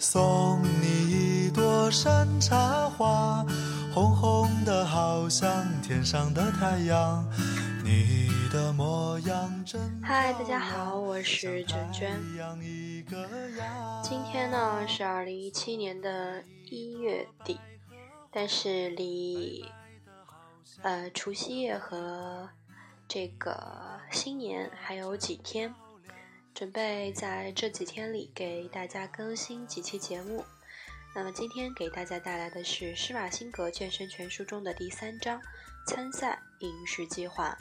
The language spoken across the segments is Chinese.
送你一朵山茶花，红红的好像天上的太阳。你的模样真嗨，大家好，我是娟娟。今天呢是二零一七年的一月底，但是离呃除夕夜和这个新年还有几天。准备在这几天里给大家更新几期节目。那么今天给大家带来的是《施瓦辛格健身全书》中的第三章——参赛饮食计划。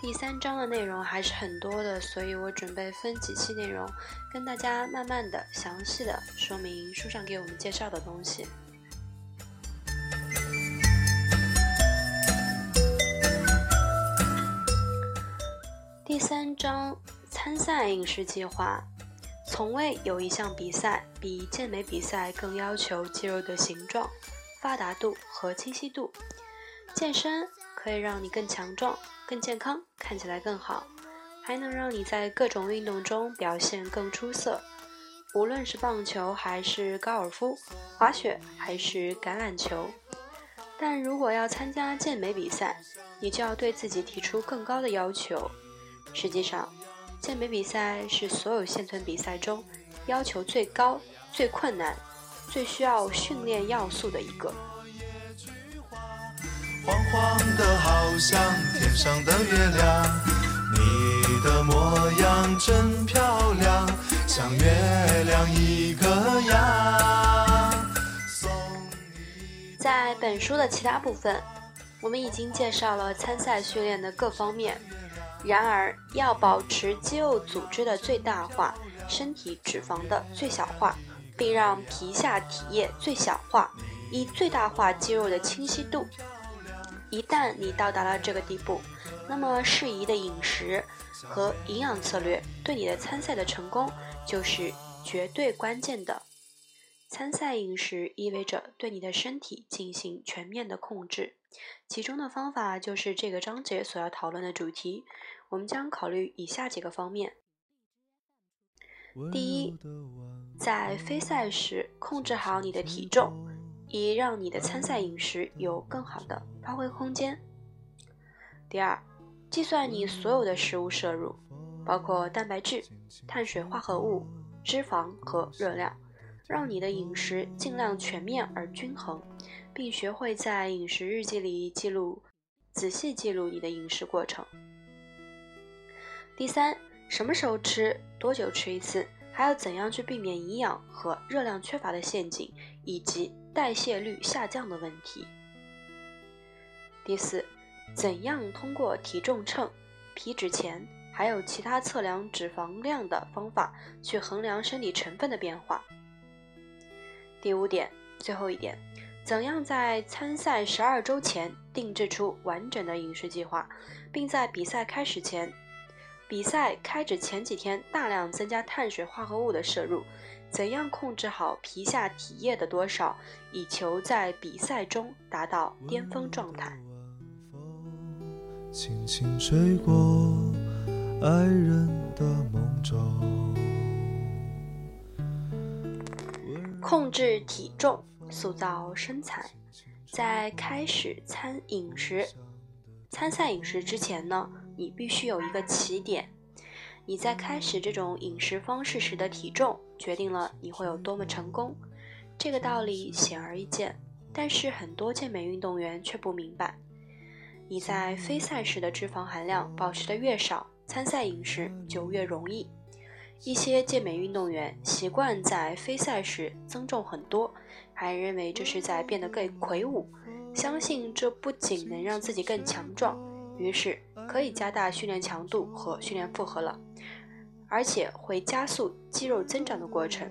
第三章的内容还是很多的，所以我准备分几期内容，跟大家慢慢的、详细的说明书上给我们介绍的东西。第三章。参赛饮食计划，从未有一项比赛比健美比赛更要求肌肉的形状、发达度和清晰度。健身可以让你更强壮、更健康，看起来更好，还能让你在各种运动中表现更出色。无论是棒球还是高尔夫、滑雪还是橄榄球，但如果要参加健美比赛，你就要对自己提出更高的要求。实际上。健美比赛是所有现存比赛中要求最高、最困难、最需要训练要素的一个。黄黄的，好像天上的月亮，你的模样真漂亮，像月亮一个样。在本书的其他部分，我们已经介绍了参赛训练的各方面。然而，要保持肌肉组织的最大化，身体脂肪的最小化，并让皮下体液最小化，以最大化肌肉的清晰度。一旦你到达了这个地步，那么适宜的饮食和营养策略对你的参赛的成功就是绝对关键的。参赛饮食意味着对你的身体进行全面的控制，其中的方法就是这个章节所要讨论的主题。我们将考虑以下几个方面：第一，在非赛时控制好你的体重，以让你的参赛饮食有更好的发挥空间；第二，计算你所有的食物摄入，包括蛋白质、碳水化合物、脂肪和热量，让你的饮食尽量全面而均衡，并学会在饮食日记里记录，仔细记录你的饮食过程。第三，什么时候吃，多久吃一次，还要怎样去避免营养和热量缺乏的陷阱，以及代谢率下降的问题。第四，怎样通过体重秤、皮脂钳，还有其他测量脂肪量的方法去衡量身体成分的变化。第五点，最后一点，怎样在参赛十二周前定制出完整的饮食计划，并在比赛开始前。比赛开始前几天，大量增加碳水化合物的摄入，怎样控制好皮下体液的多少，以求在比赛中达到巅峰状态。轻轻吹过爱人的梦中。控制体重，塑造身材，在开始餐饮食、参赛饮食之前呢？你必须有一个起点，你在开始这种饮食方式时的体重，决定了你会有多么成功。这个道理显而易见，但是很多健美运动员却不明白。你在非赛时的脂肪含量保持的越少，参赛饮食就越容易。一些健美运动员习惯在非赛时增重很多，还认为这是在变得更魁梧，相信这不仅能让自己更强壮，于是。可以加大训练强度和训练负荷了，而且会加速肌肉增长的过程。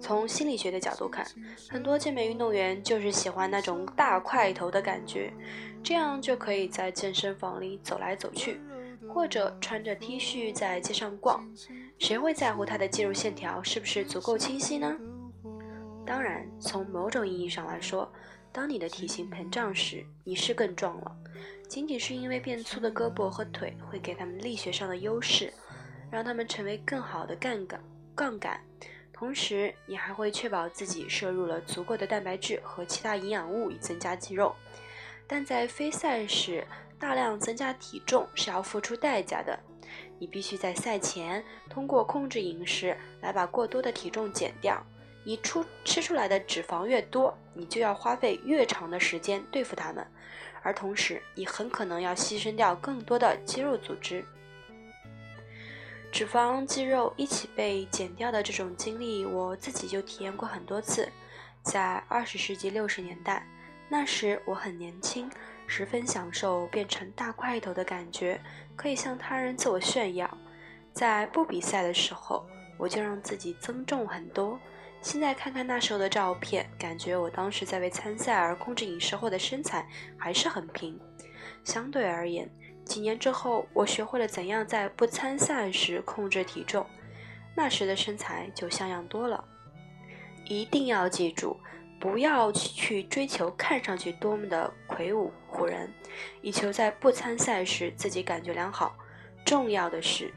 从心理学的角度看，很多健美运动员就是喜欢那种大块头的感觉，这样就可以在健身房里走来走去，或者穿着 T 恤在街上逛。谁会在乎他的肌肉线条是不是足够清晰呢？当然，从某种意义上来说，当你的体型膨胀时，你是更壮了。仅仅是因为变粗的胳膊和腿会给他们力学上的优势，让他们成为更好的杠杆。杠杆同时你还会确保自己摄入了足够的蛋白质和其他营养物以增加肌肉。但在非赛时大量增加体重是要付出代价的，你必须在赛前通过控制饮食来把过多的体重减掉。你出吃出来的脂肪越多，你就要花费越长的时间对付它们，而同时你很可能要牺牲掉更多的肌肉组织。脂肪、肌肉一起被减掉的这种经历，我自己就体验过很多次。在二十世纪六十年代，那时我很年轻，十分享受变成大块头的感觉，可以向他人自我炫耀。在不比赛的时候，我就让自己增重很多。现在看看那时候的照片，感觉我当时在为参赛而控制饮食后的身材还是很平。相对而言，几年之后，我学会了怎样在不参赛时控制体重，那时的身材就像样多了。一定要记住，不要去追求看上去多么的魁梧唬人，以求在不参赛时自己感觉良好。重要的是，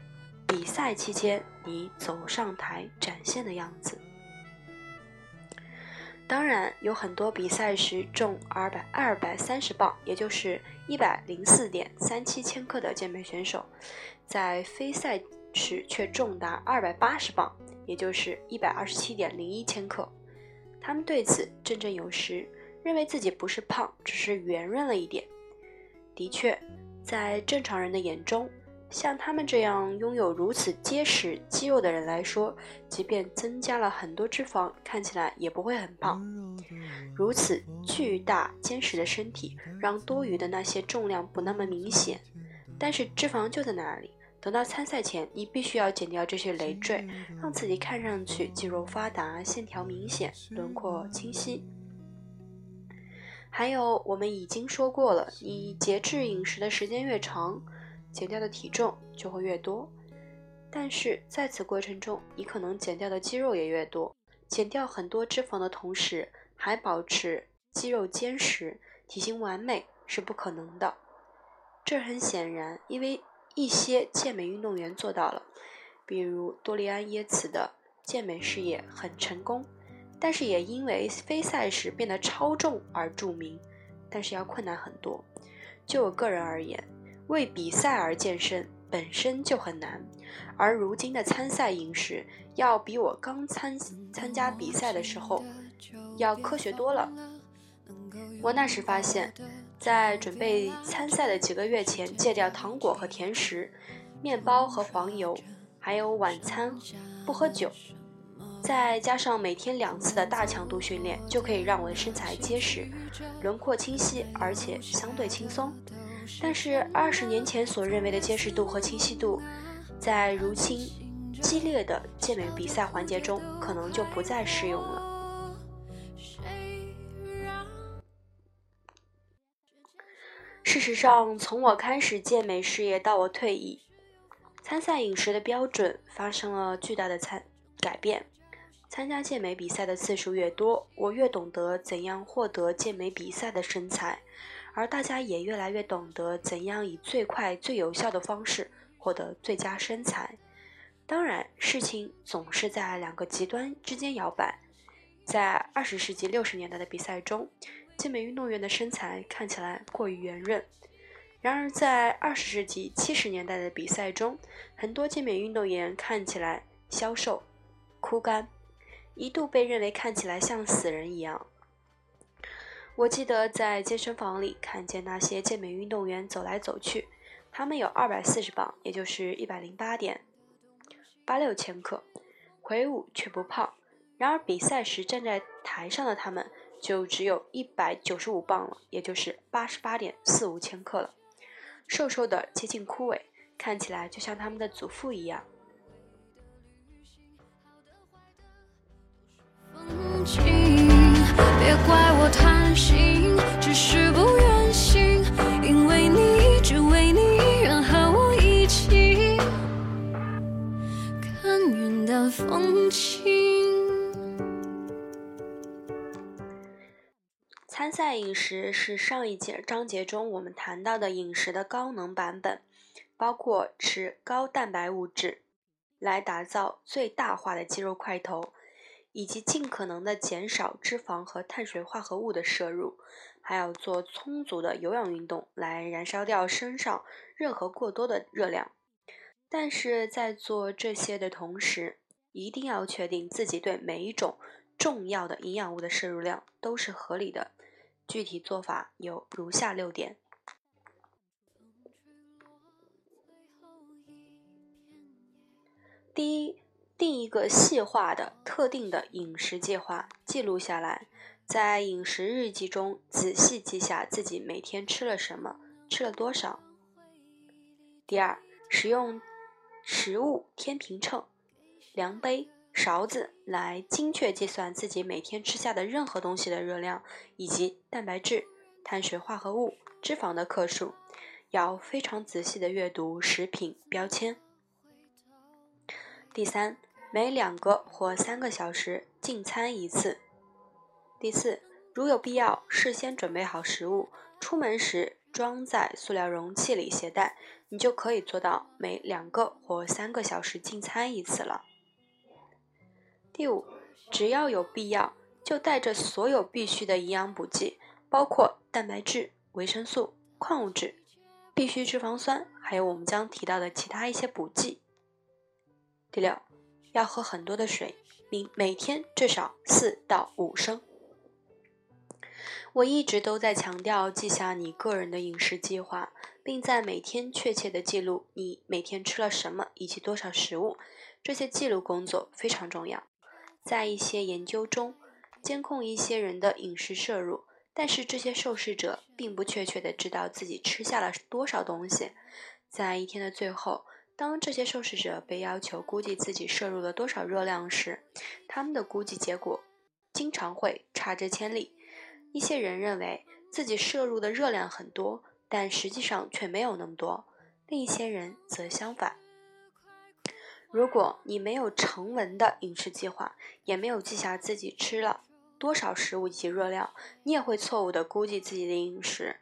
比赛期间你走上台展现的样子。当然，有很多比赛时重二百二百三十磅，也就是一百零四点三七千克的健美选手，在非赛时却重达二百八十磅，也就是一百二十七点零一千克。他们对此振振有词，认为自己不是胖，只是圆润了一点。的确，在正常人的眼中，像他们这样拥有如此结实肌肉的人来说，即便增加了很多脂肪，看起来也不会很胖。如此巨大坚实的身体，让多余的那些重量不那么明显。但是脂肪就在那里。等到参赛前，你必须要减掉这些累赘，让自己看上去肌肉发达、线条明显、轮廓清晰。还有，我们已经说过了，你节制饮食的时间越长。减掉的体重就会越多，但是在此过程中，你可能减掉的肌肉也越多。减掉很多脂肪的同时，还保持肌肉坚实、体型完美是不可能的。这很显然，因为一些健美运动员做到了，比如多利安·耶茨的健美事业很成功，但是也因为非赛时变得超重而著名，但是要困难很多。就我个人而言，为比赛而健身本身就很难，而如今的参赛饮食要比我刚参参加比赛的时候要科学多了。我那时发现，在准备参赛的几个月前，戒掉糖果和甜食、面包和黄油，还有晚餐不喝酒，再加上每天两次的大强度训练，就可以让我的身材结实、轮廓清晰，而且相对轻松。但是二十年前所认为的结实度和清晰度，在如今激烈的健美比赛环节中，可能就不再适用了。事实上，从我开始健美事业到我退役，参赛饮食的标准发生了巨大的参改变。参加健美比赛的次数越多，我越懂得怎样获得健美比赛的身材。而大家也越来越懂得怎样以最快、最有效的方式获得最佳身材。当然，事情总是在两个极端之间摇摆。在二十世纪六十年代的比赛中，健美运动员的身材看起来过于圆润；然而，在二十世纪七十年代的比赛中，很多健美运动员看起来消瘦、枯干，一度被认为看起来像死人一样。我记得在健身房里看见那些健美运动员走来走去，他们有二百四十磅，也就是一百零八点八六千克，魁梧却不胖。然而比赛时站在台上的他们就只有一百九十五磅了，也就是八十八点四五千克了，瘦瘦的接近枯萎，看起来就像他们的祖父一样。参赛饮食是上一节章节中我们谈到的饮食的高能版本，包括吃高蛋白物质来打造最大化的肌肉块头。以及尽可能的减少脂肪和碳水化合物的摄入，还要做充足的有氧运动来燃烧掉身上任何过多的热量。但是在做这些的同时，一定要确定自己对每一种重要的营养物的摄入量都是合理的。具体做法有如下六点：第一，定一个细化的、特定的饮食计划，记录下来，在饮食日记中仔细记下自己每天吃了什么，吃了多少。第二，使用食物天平秤。量杯、勺子来精确计算自己每天吃下的任何东西的热量，以及蛋白质、碳水化合物、脂肪的克数，要非常仔细的阅读食品标签。第三，每两个或三个小时进餐一次。第四，如有必要，事先准备好食物，出门时装在塑料容器里携带，你就可以做到每两个或三个小时进餐一次了。第五，只要有必要，就带着所有必需的营养补剂，包括蛋白质、维生素、矿物质、必需脂肪酸，还有我们将提到的其他一些补剂。第六，要喝很多的水，每每天至少四到五升。我一直都在强调记下你个人的饮食计划，并在每天确切的记录你每天吃了什么以及多少食物，这些记录工作非常重要。在一些研究中，监控一些人的饮食摄入，但是这些受试者并不确切的知道自己吃下了多少东西。在一天的最后，当这些受试者被要求估计自己摄入了多少热量时，他们的估计结果经常会差之千里。一些人认为自己摄入的热量很多，但实际上却没有那么多；另一些人则相反。如果你没有成文的饮食计划，也没有记下自己吃了多少食物以及热量，你也会错误的估计自己的饮食。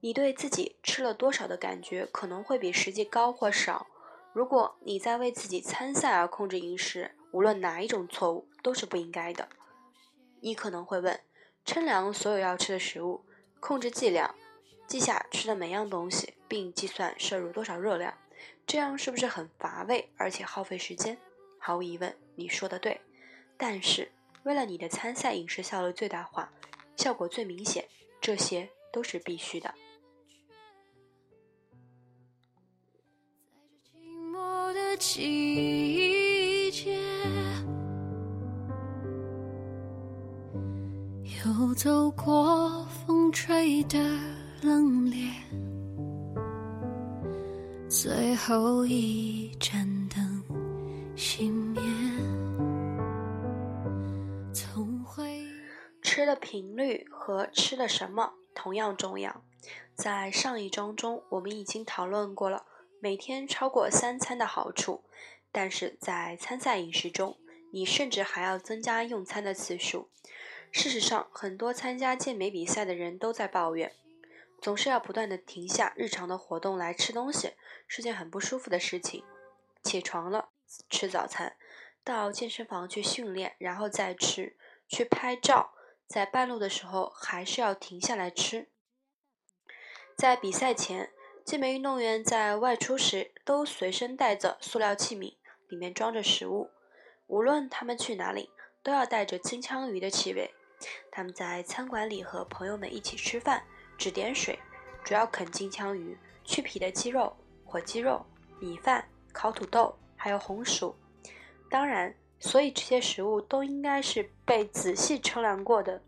你对自己吃了多少的感觉可能会比实际高或少。如果你在为自己参赛而控制饮食，无论哪一种错误都是不应该的。你可能会问：称量所有要吃的食物，控制剂量，记下吃的每样东西，并计算摄入多少热量。这样是不是很乏味，而且耗费时间？毫无疑问，你说的对。但是，为了你的参赛饮食效率最大化，效果最明显，这些都是必须的。在这寂寞的季节又走过风吹的冷冽。最后一盏灯熄灭。吃的频率和吃的什么同样重要。在上一章中，我们已经讨论过了每天超过三餐的好处，但是在参赛饮食中，你甚至还要增加用餐的次数。事实上，很多参加健美比赛的人都在抱怨。总是要不断的停下日常的活动来吃东西，是件很不舒服的事情。起床了，吃早餐，到健身房去训练，然后再吃，去拍照，在半路的时候还是要停下来吃。在比赛前，健美运动员在外出时都随身带着塑料器皿，里面装着食物。无论他们去哪里，都要带着金枪鱼的气味。他们在餐馆里和朋友们一起吃饭。只点水，主要啃金枪鱼、去皮的鸡肉、火鸡肉、米饭、烤土豆，还有红薯。当然，所以这些食物都应该是被仔细称量过的。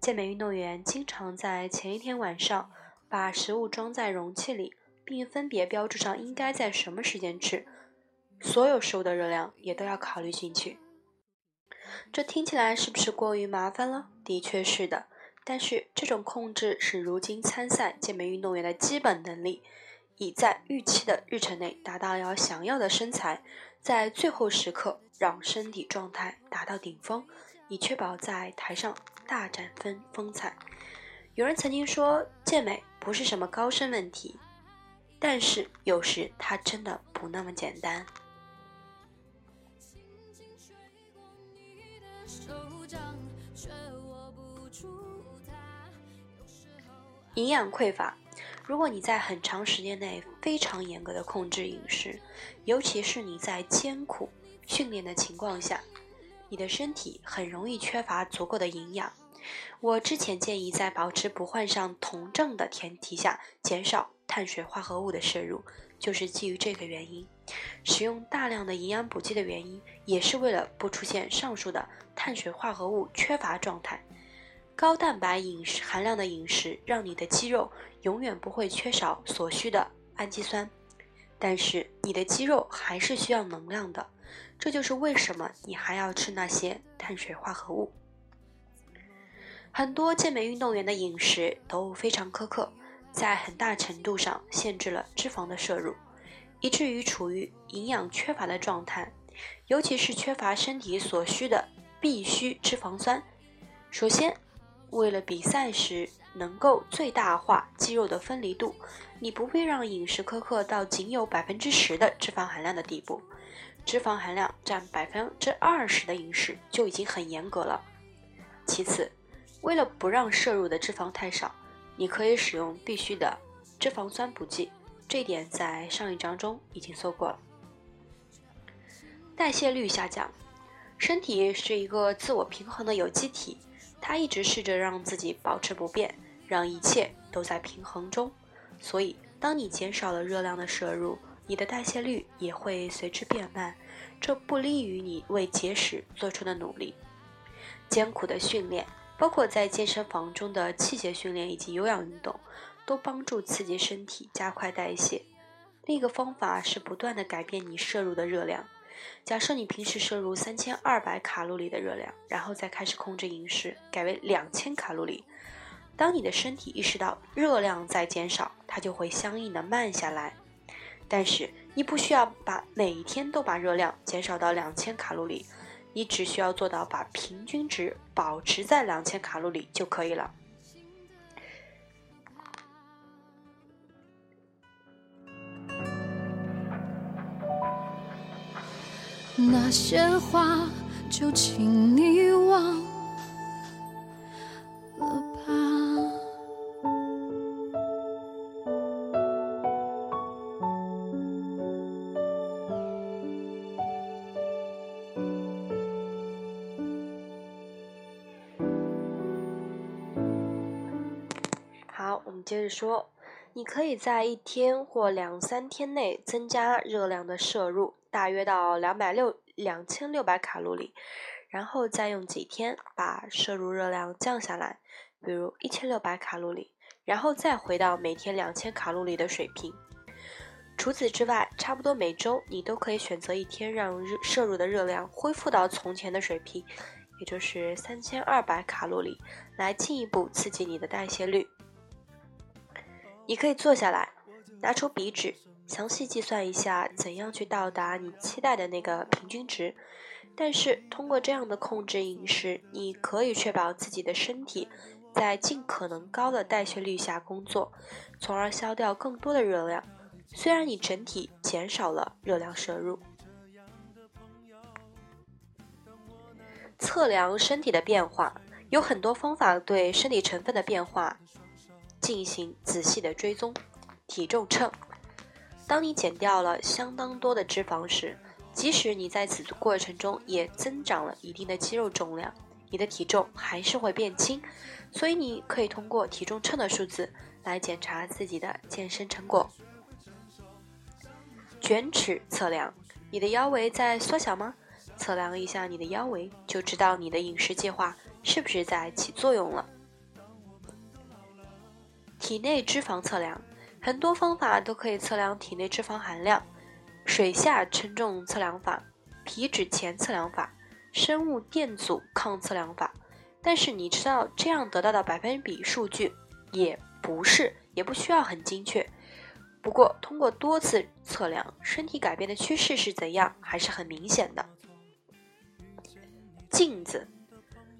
健美运动员经常在前一天晚上把食物装在容器里，并分别标注上应该在什么时间吃。所有食物的热量也都要考虑进去。这听起来是不是过于麻烦了？的确是的。但是这种控制是如今参赛健美运动员的基本能力，以在预期的日程内达到要想要的身材，在最后时刻让身体状态达到顶峰，以确保在台上大展风风采。有人曾经说健美不是什么高深问题，但是有时它真的不那么简单。营养匮乏。如果你在很长时间内非常严格的控制饮食，尤其是你在艰苦训练的情况下，你的身体很容易缺乏足够的营养。我之前建议在保持不患上酮症的前提下，减少碳水化合物的摄入，就是基于这个原因。使用大量的营养补剂的原因，也是为了不出现上述的碳水化合物缺乏状态。高蛋白饮食含量的饮食，让你的肌肉。永远不会缺少所需的氨基酸，但是你的肌肉还是需要能量的，这就是为什么你还要吃那些碳水化合物。很多健美运动员的饮食都非常苛刻，在很大程度上限制了脂肪的摄入，以至于处于营养缺乏的状态，尤其是缺乏身体所需的必需脂肪酸。首先，为了比赛时。能够最大化肌肉的分离度，你不必让饮食苛刻到仅有百分之十的脂肪含量的地步，脂肪含量占百分之二十的饮食就已经很严格了。其次，为了不让摄入的脂肪太少，你可以使用必须的脂肪酸补剂，这点在上一章中已经说过了。代谢率下降，身体是一个自我平衡的有机体。他一直试着让自己保持不变，让一切都在平衡中。所以，当你减少了热量的摄入，你的代谢率也会随之变慢，这不利于你为节食做出的努力。艰苦的训练，包括在健身房中的器械训练以及有氧运动，都帮助刺激身体加快代谢。另一个方法是不断的改变你摄入的热量。假设你平时摄入三千二百卡路里的热量，然后再开始控制饮食，改为两千卡路里。当你的身体意识到热量在减少，它就会相应的慢下来。但是你不需要把每一天都把热量减少到两千卡路里，你只需要做到把平均值保持在两千卡路里就可以了。那些话就请你忘了吧。好，我们接着说，你可以在一天或两三天内增加热量的摄入。大约到两百六两千六百卡路里，然后再用几天把摄入热量降下来，比如一千六百卡路里，然后再回到每天两千卡路里的水平。除此之外，差不多每周你都可以选择一天让热摄入的热量恢复到从前的水平，也就是三千二百卡路里，来进一步刺激你的代谢率。你可以坐下来，拿出笔纸。详细计算一下怎样去到达你期待的那个平均值，但是通过这样的控制饮食，你可以确保自己的身体在尽可能高的代谢率下工作，从而消掉更多的热量。虽然你整体减少了热量摄入，测量身体的变化有很多方法，对身体成分的变化进行仔细的追踪。体重秤。当你减掉了相当多的脂肪时，即使你在此过程中也增长了一定的肌肉重量，你的体重还是会变轻。所以你可以通过体重秤的数字来检查自己的健身成果。卷尺测量，你的腰围在缩小吗？测量一下你的腰围，就知道你的饮食计划是不是在起作用了。体内脂肪测量。很多方法都可以测量体内脂肪含量，水下称重测量法、皮脂钳测量法、生物电阻抗测量法。但是你知道这样得到的百分比数据也不是，也不需要很精确。不过通过多次测量，身体改变的趋势是怎样，还是很明显的。镜子，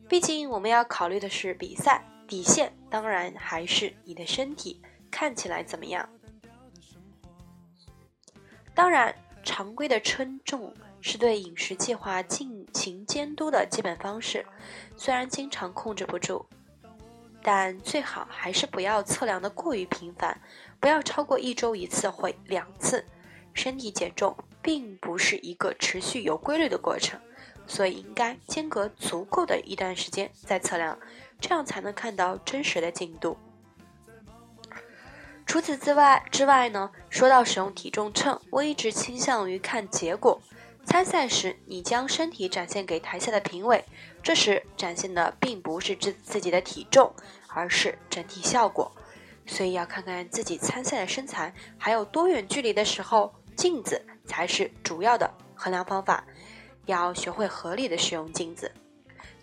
毕竟我们要考虑的是比赛底线，当然还是你的身体。看起来怎么样？当然，常规的称重是对饮食计划进行监督的基本方式。虽然经常控制不住，但最好还是不要测量的过于频繁，不要超过一周一次或两次。身体减重并不是一个持续有规律的过程，所以应该间隔足够的一段时间再测量，这样才能看到真实的进度。除此之外之外呢，说到使用体重秤，我一直倾向于看结果。参赛时，你将身体展现给台下的评委，这时展现的并不是自自己的体重，而是整体效果。所以要看看自己参赛的身材还有多远距离的时候，镜子才是主要的衡量方法。要学会合理的使用镜子，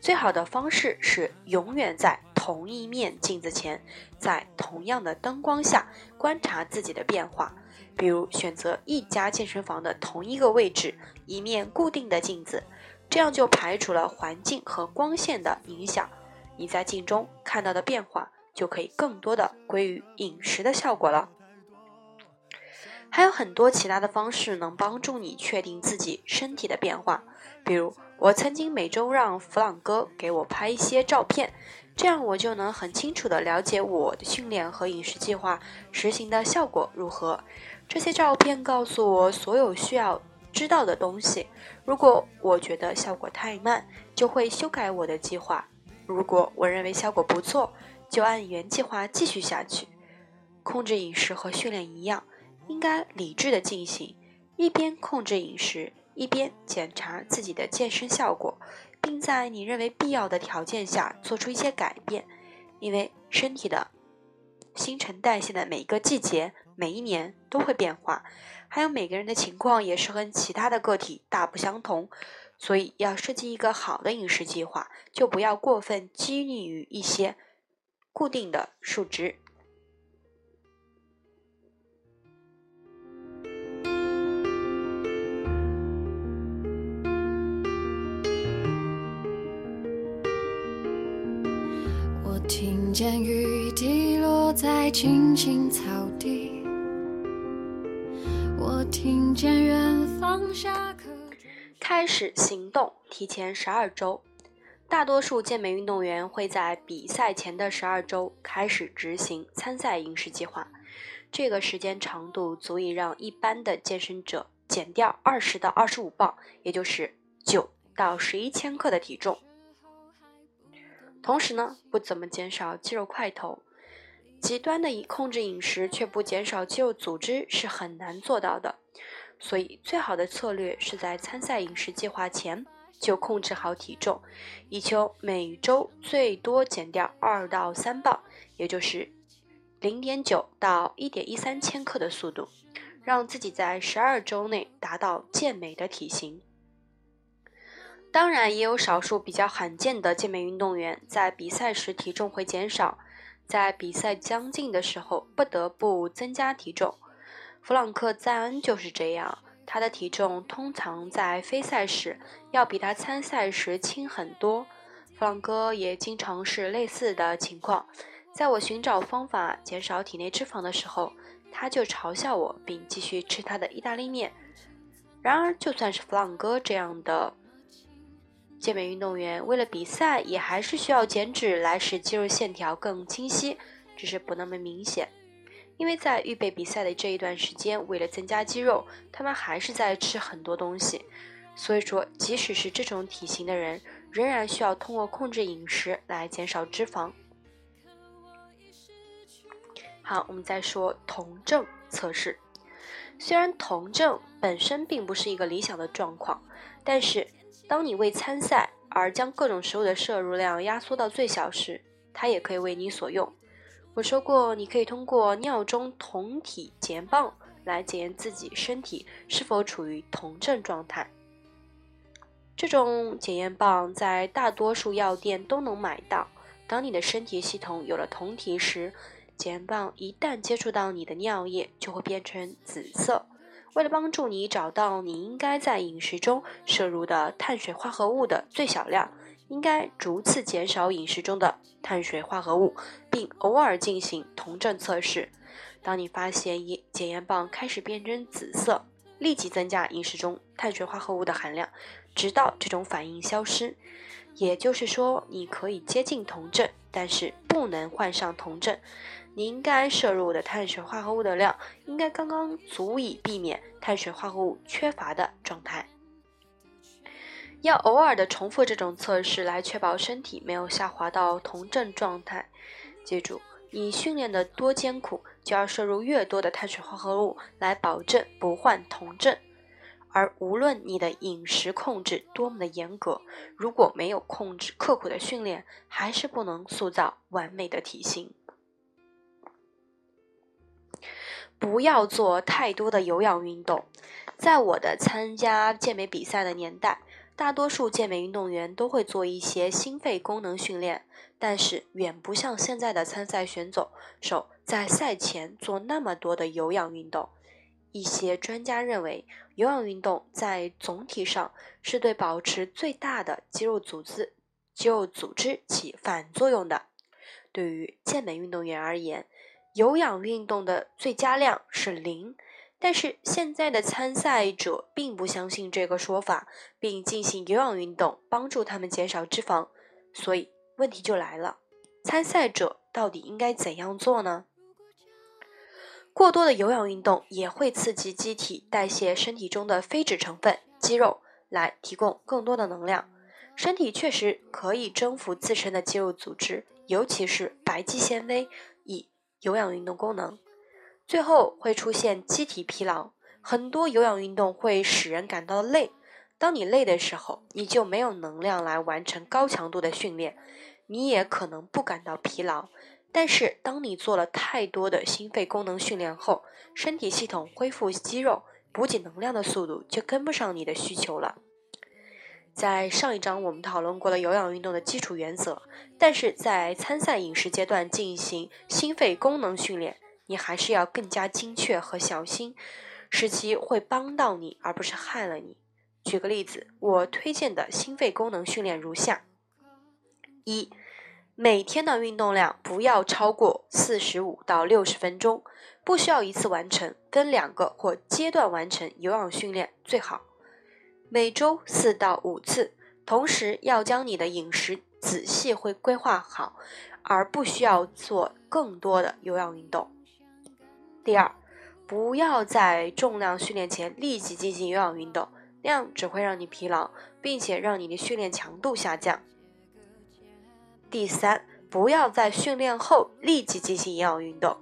最好的方式是永远在同一面镜子前，在同样的灯光下观察自己的变化。比如选择一家健身房的同一个位置，一面固定的镜子，这样就排除了环境和光线的影响。你在镜中看到的变化，就可以更多的归于饮食的效果了。还有很多其他的方式能帮助你确定自己身体的变化，比如我曾经每周让弗朗哥给我拍一些照片，这样我就能很清楚地了解我的训练和饮食计划实行的效果如何。这些照片告诉我所有需要知道的东西。如果我觉得效果太慢，就会修改我的计划；如果我认为效果不错，就按原计划继续下去。控制饮食和训练一样，应该理智地进行，一边控制饮食，一边检查自己的健身效果，并在你认为必要的条件下做出一些改变。因为身体的新陈代谢的每一个季节。每一年都会变化，还有每个人的情况也是和其他的个体大不相同，所以要设计一个好的饮食计划，就不要过分拘泥于一些固定的数值。见雨滴落在青青草地。我听见远方下课开始行动，提前十二周。大多数健美运动员会在比赛前的十二周开始执行参赛饮食计划，这个时间长度足以让一般的健身者减掉二十到二十五磅，也就是九到十一千克的体重。同时呢，不怎么减少肌肉块头。极端的以控制饮食却不减少肌肉组织是很难做到的，所以最好的策略是在参赛饮食计划前就控制好体重，以求每周最多减掉二到三磅，也就是零点九到一点一三千克的速度，让自己在十二周内达到健美的体型。当然，也有少数比较罕见的健美运动员在比赛时体重会减少。在比赛将近的时候，不得不增加体重。弗朗克·赞恩就是这样，他的体重通常在非赛时要比他参赛时轻很多。弗朗哥也经常是类似的情况。在我寻找方法减少体内脂肪的时候，他就嘲笑我，并继续吃他的意大利面。然而，就算是弗朗哥这样的。健美运动员为了比赛，也还是需要减脂来使肌肉线条更清晰，只是不那么明显。因为在预备比赛的这一段时间，为了增加肌肉，他们还是在吃很多东西。所以说，即使是这种体型的人，仍然需要通过控制饮食来减少脂肪。好，我们再说酮症测试。虽然酮症本身并不是一个理想的状况，但是。当你为参赛而将各种食物的摄入量压缩到最小时，它也可以为你所用。我说过，你可以通过尿中酮体检验棒来检验自己身体是否处于酮症状态。这种检验棒在大多数药店都能买到。当你的身体系统有了酮体时，检验棒一旦接触到你的尿液，就会变成紫色。为了帮助你找到你应该在饮食中摄入的碳水化合物的最小量，应该逐次减少饮食中的碳水化合物，并偶尔进行酮症测试。当你发现检验棒开始变成紫色，立即增加饮食中碳水化合物的含量，直到这种反应消失。也就是说，你可以接近酮症。但是不能患上酮症。你应该摄入的碳水化合物的量应该刚刚足以避免碳水化合物缺乏的状态。要偶尔的重复这种测试来确保身体没有下滑到酮症状态。记住，你训练的多艰苦，就要摄入越多的碳水化合物来保证不患酮症。而无论你的饮食控制多么的严格，如果没有控制刻苦的训练，还是不能塑造完美的体型。不要做太多的有氧运动。在我的参加健美比赛的年代，大多数健美运动员都会做一些心肺功能训练，但是远不像现在的参赛选手手在赛前做那么多的有氧运动。一些专家认为，有氧运动在总体上是对保持最大的肌肉组织肌肉组织起反作用的。对于健美运动员而言，有氧运动的最佳量是零，但是现在的参赛者并不相信这个说法，并进行有氧运动帮助他们减少脂肪。所以问题就来了：参赛者到底应该怎样做呢？过多的有氧运动也会刺激机体代谢身体中的非脂成分肌肉，来提供更多的能量。身体确实可以征服自身的肌肉组织，尤其是白肌纤维。有氧运动功能，最后会出现机体疲劳。很多有氧运动会使人感到累。当你累的时候，你就没有能量来完成高强度的训练。你也可能不感到疲劳，但是当你做了太多的心肺功能训练后，身体系统恢复肌肉、补给能量的速度就跟不上你的需求了。在上一章我们讨论过了有氧运动的基础原则，但是在参赛饮食阶段进行心肺功能训练，你还是要更加精确和小心，使其会帮到你，而不是害了你。举个例子，我推荐的心肺功能训练如下：一、每天的运动量不要超过四十五到六十分钟，不需要一次完成，分两个或阶段完成有氧训练最好。每周四到五次，同时要将你的饮食仔细会规划好，而不需要做更多的有氧运动。第二，不要在重量训练前立即进行有氧运动，那样只会让你疲劳，并且让你的训练强度下降。第三，不要在训练后立即进行有氧运动，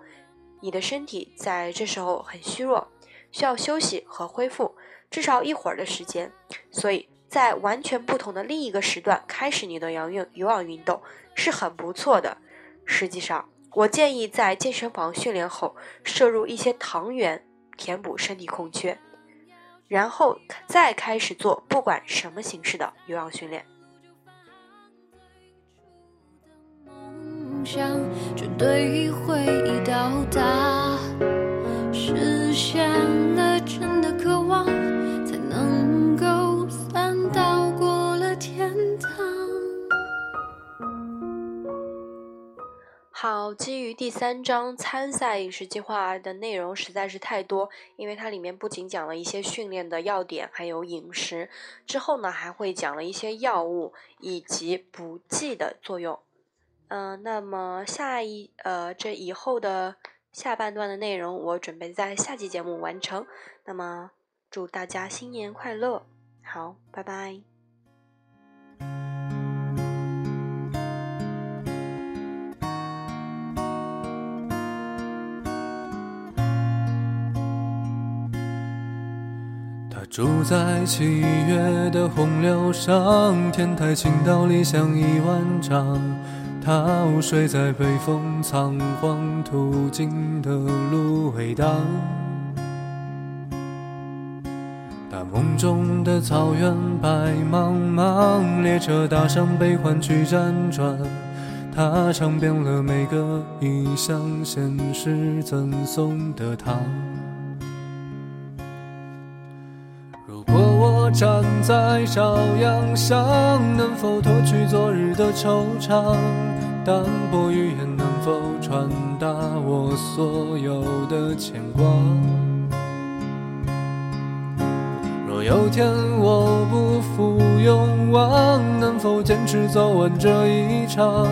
你的身体在这时候很虚弱，需要休息和恢复。至少一会儿的时间，所以在完全不同的另一个时段开始你的有氧有氧运动是很不错的。实际上，我建议在健身房训练后摄入一些糖原，填补身体空缺，然后再开始做不管什么形式的有氧训练。绝对会到达，实现了真的渴望。基于第三章参赛饮食计划的内容实在是太多，因为它里面不仅讲了一些训练的要点，还有饮食，之后呢还会讲了一些药物以及补剂的作用。嗯，那么下一呃这以后的下半段的内容，我准备在下期节目完成。那么祝大家新年快乐，好，拜拜。住在七月的洪流上，天台倾倒，理想一万丈。他午睡在北风仓皇途经的芦苇荡。大梦中的草原白茫茫，列车搭上悲欢去辗转。他尝遍了每个异乡现实赠送的糖。站在朝阳上，能否脱去昨日的惆怅？淡薄语言能否传达我所有的牵挂？若有天我不负勇往，能否坚持走完这一场？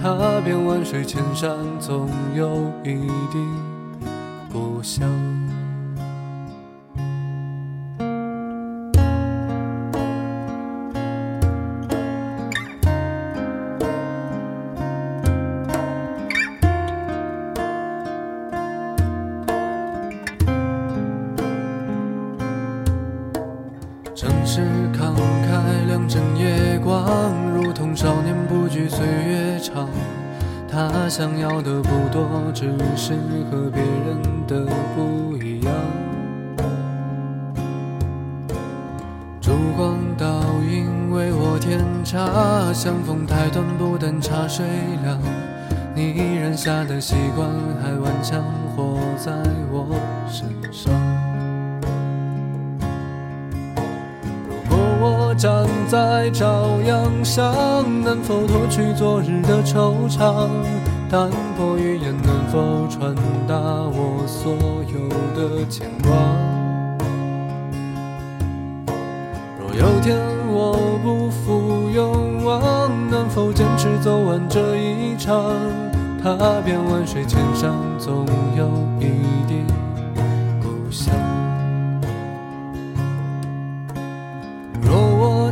踏遍万水千山，总有一地故乡。他想要的不多，只是和别人的不一样。烛光倒影为我添茶，相逢太短，不等茶水凉。你染下的习惯，还顽强活在我身上。站在朝阳上，能否脱去昨日的惆怅？淡薄语言能否传达我所有的牵挂？若有天我不负勇往，能否坚持走完这一场？踏遍万水千山，总有一地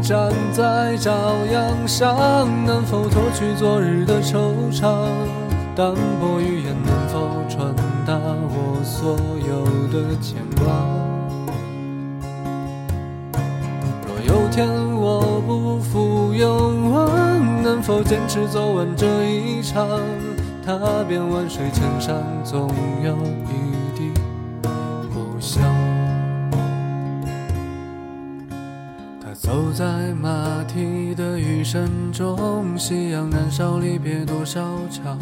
站在朝阳上，能否脱去昨日的惆怅？淡薄语言能否传达我所有的牵挂？若有天我不负勇往，能否坚持走完这一场？踏遍万水千山，总有一走在马蹄的雨声中，夕阳燃烧，离别多少场？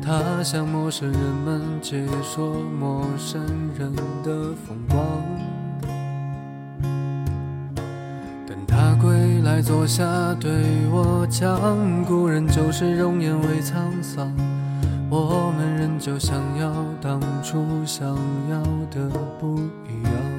他向陌生人们解说陌生人的风光。等他归来坐下对我讲，故人旧时容颜未沧桑，我们仍旧想要当初想要的不一样。